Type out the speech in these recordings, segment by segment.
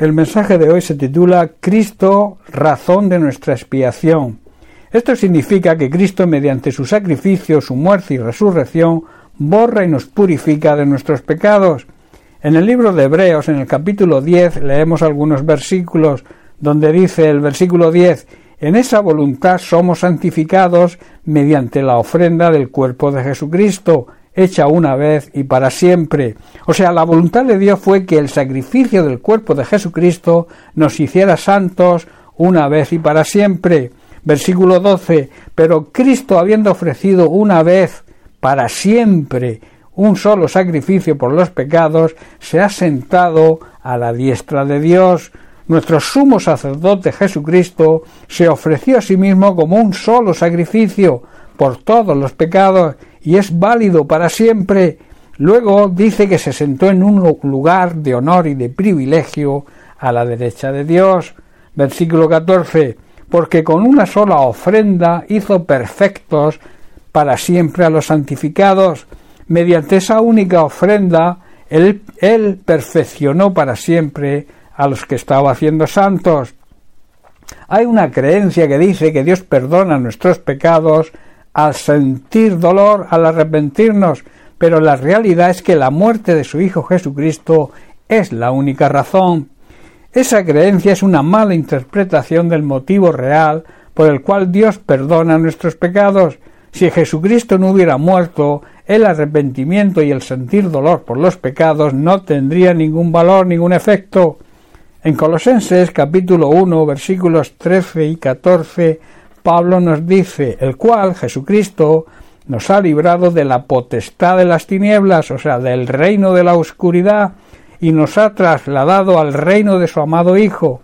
El mensaje de hoy se titula Cristo, razón de nuestra expiación. Esto significa que Cristo, mediante su sacrificio, su muerte y resurrección, borra y nos purifica de nuestros pecados. En el libro de Hebreos, en el capítulo 10, leemos algunos versículos donde dice el versículo 10 En esa voluntad somos santificados mediante la ofrenda del cuerpo de Jesucristo, hecha una vez y para siempre. O sea, la voluntad de Dios fue que el sacrificio del cuerpo de Jesucristo nos hiciera santos una vez y para siempre. Versículo 12. Pero Cristo, habiendo ofrecido una vez para siempre un solo sacrificio por los pecados, se ha sentado a la diestra de Dios. Nuestro sumo sacerdote Jesucristo se ofreció a sí mismo como un solo sacrificio por todos los pecados y es válido para siempre. Luego dice que se sentó en un lugar de honor y de privilegio a la derecha de Dios. Versículo 14. Porque con una sola ofrenda hizo perfectos para siempre a los santificados. Mediante esa única ofrenda, él, él perfeccionó para siempre a los que estaba haciendo santos. Hay una creencia que dice que Dios perdona nuestros pecados al sentir dolor, al arrepentirnos, pero la realidad es que la muerte de su Hijo Jesucristo es la única razón. Esa creencia es una mala interpretación del motivo real por el cual Dios perdona nuestros pecados. Si Jesucristo no hubiera muerto, el arrepentimiento y el sentir dolor por los pecados no tendría ningún valor, ningún efecto. En Colosenses capítulo 1 versículos 13 y 14 Pablo nos dice, el cual, Jesucristo, nos ha librado de la potestad de las tinieblas, o sea, del reino de la oscuridad, y nos ha trasladado al reino de su amado Hijo.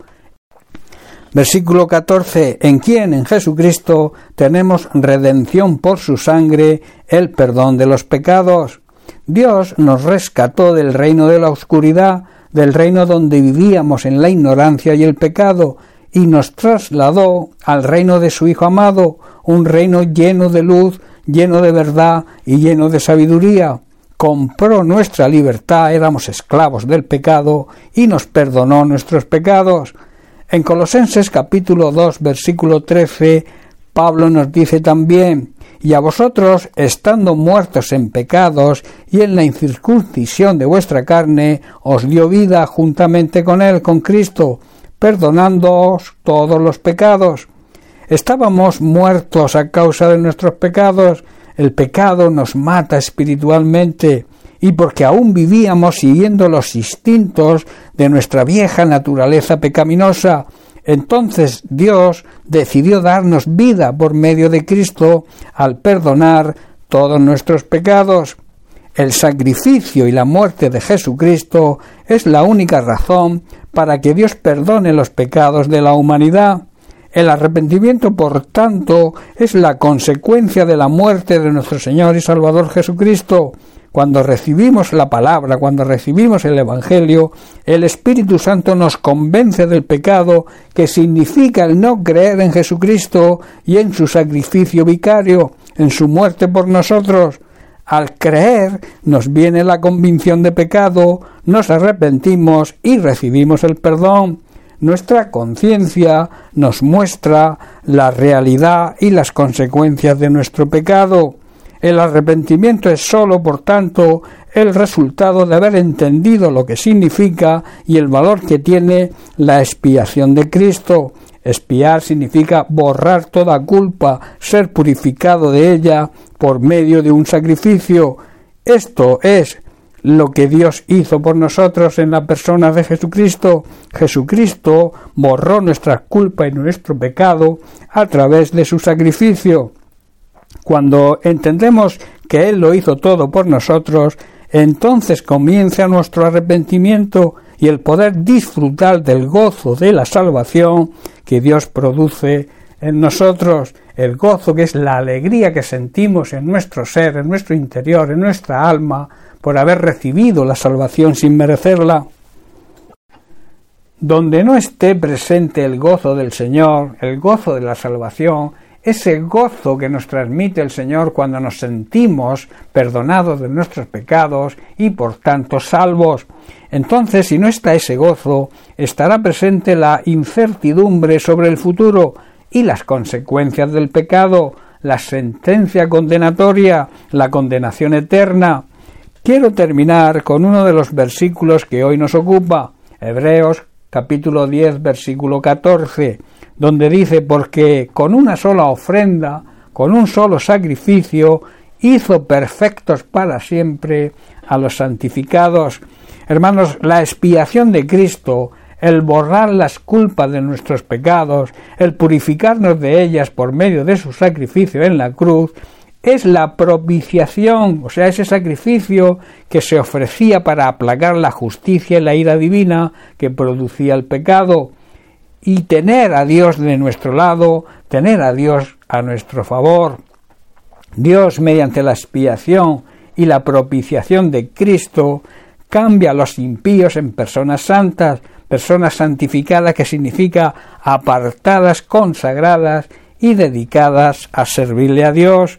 Versículo 14. En quien, en Jesucristo, tenemos redención por su sangre, el perdón de los pecados. Dios nos rescató del reino de la oscuridad, del reino donde vivíamos en la ignorancia y el pecado, y nos trasladó al reino de su Hijo amado, un reino lleno de luz, lleno de verdad y lleno de sabiduría. Compró nuestra libertad, éramos esclavos del pecado, y nos perdonó nuestros pecados. En Colosenses capítulo 2 versículo 13, Pablo nos dice también, y a vosotros, estando muertos en pecados y en la incircuncisión de vuestra carne, os dio vida juntamente con él, con Cristo, perdonándoos todos los pecados. Estábamos muertos a causa de nuestros pecados, el pecado nos mata espiritualmente, y porque aún vivíamos siguiendo los instintos de nuestra vieja naturaleza pecaminosa, entonces Dios decidió darnos vida por medio de Cristo al perdonar todos nuestros pecados. El sacrificio y la muerte de Jesucristo es la única razón para que Dios perdone los pecados de la humanidad. El arrepentimiento, por tanto, es la consecuencia de la muerte de nuestro Señor y Salvador Jesucristo. Cuando recibimos la palabra, cuando recibimos el Evangelio, el Espíritu Santo nos convence del pecado que significa el no creer en Jesucristo y en su sacrificio vicario, en su muerte por nosotros. Al creer nos viene la convicción de pecado, nos arrepentimos y recibimos el perdón. Nuestra conciencia nos muestra la realidad y las consecuencias de nuestro pecado. El arrepentimiento es sólo, por tanto, el resultado de haber entendido lo que significa y el valor que tiene la expiación de Cristo. Espiar significa borrar toda culpa, ser purificado de ella por medio de un sacrificio. Esto es lo que Dios hizo por nosotros en la persona de Jesucristo. Jesucristo borró nuestra culpa y nuestro pecado a través de su sacrificio. Cuando entendemos que Él lo hizo todo por nosotros, entonces comienza nuestro arrepentimiento y el poder disfrutar del gozo de la salvación que Dios produce en nosotros, el gozo que es la alegría que sentimos en nuestro ser, en nuestro interior, en nuestra alma, por haber recibido la salvación sin merecerla. Donde no esté presente el gozo del Señor, el gozo de la salvación, ese gozo que nos transmite el Señor cuando nos sentimos perdonados de nuestros pecados y por tanto salvos. Entonces, si no está ese gozo, estará presente la incertidumbre sobre el futuro y las consecuencias del pecado, la sentencia condenatoria, la condenación eterna. Quiero terminar con uno de los versículos que hoy nos ocupa, Hebreos capítulo 10, versículo 14, donde dice, porque con una sola ofrenda, con un solo sacrificio, hizo perfectos para siempre a los santificados. Hermanos, la expiación de Cristo, el borrar las culpas de nuestros pecados, el purificarnos de ellas por medio de su sacrificio en la cruz, es la propiciación, o sea, ese sacrificio que se ofrecía para aplacar la justicia y la ira divina que producía el pecado, y tener a Dios de nuestro lado, tener a Dios a nuestro favor. Dios, mediante la expiación y la propiciación de Cristo, cambia a los impíos en personas santas, personas santificadas que significa apartadas, consagradas y dedicadas a servirle a Dios.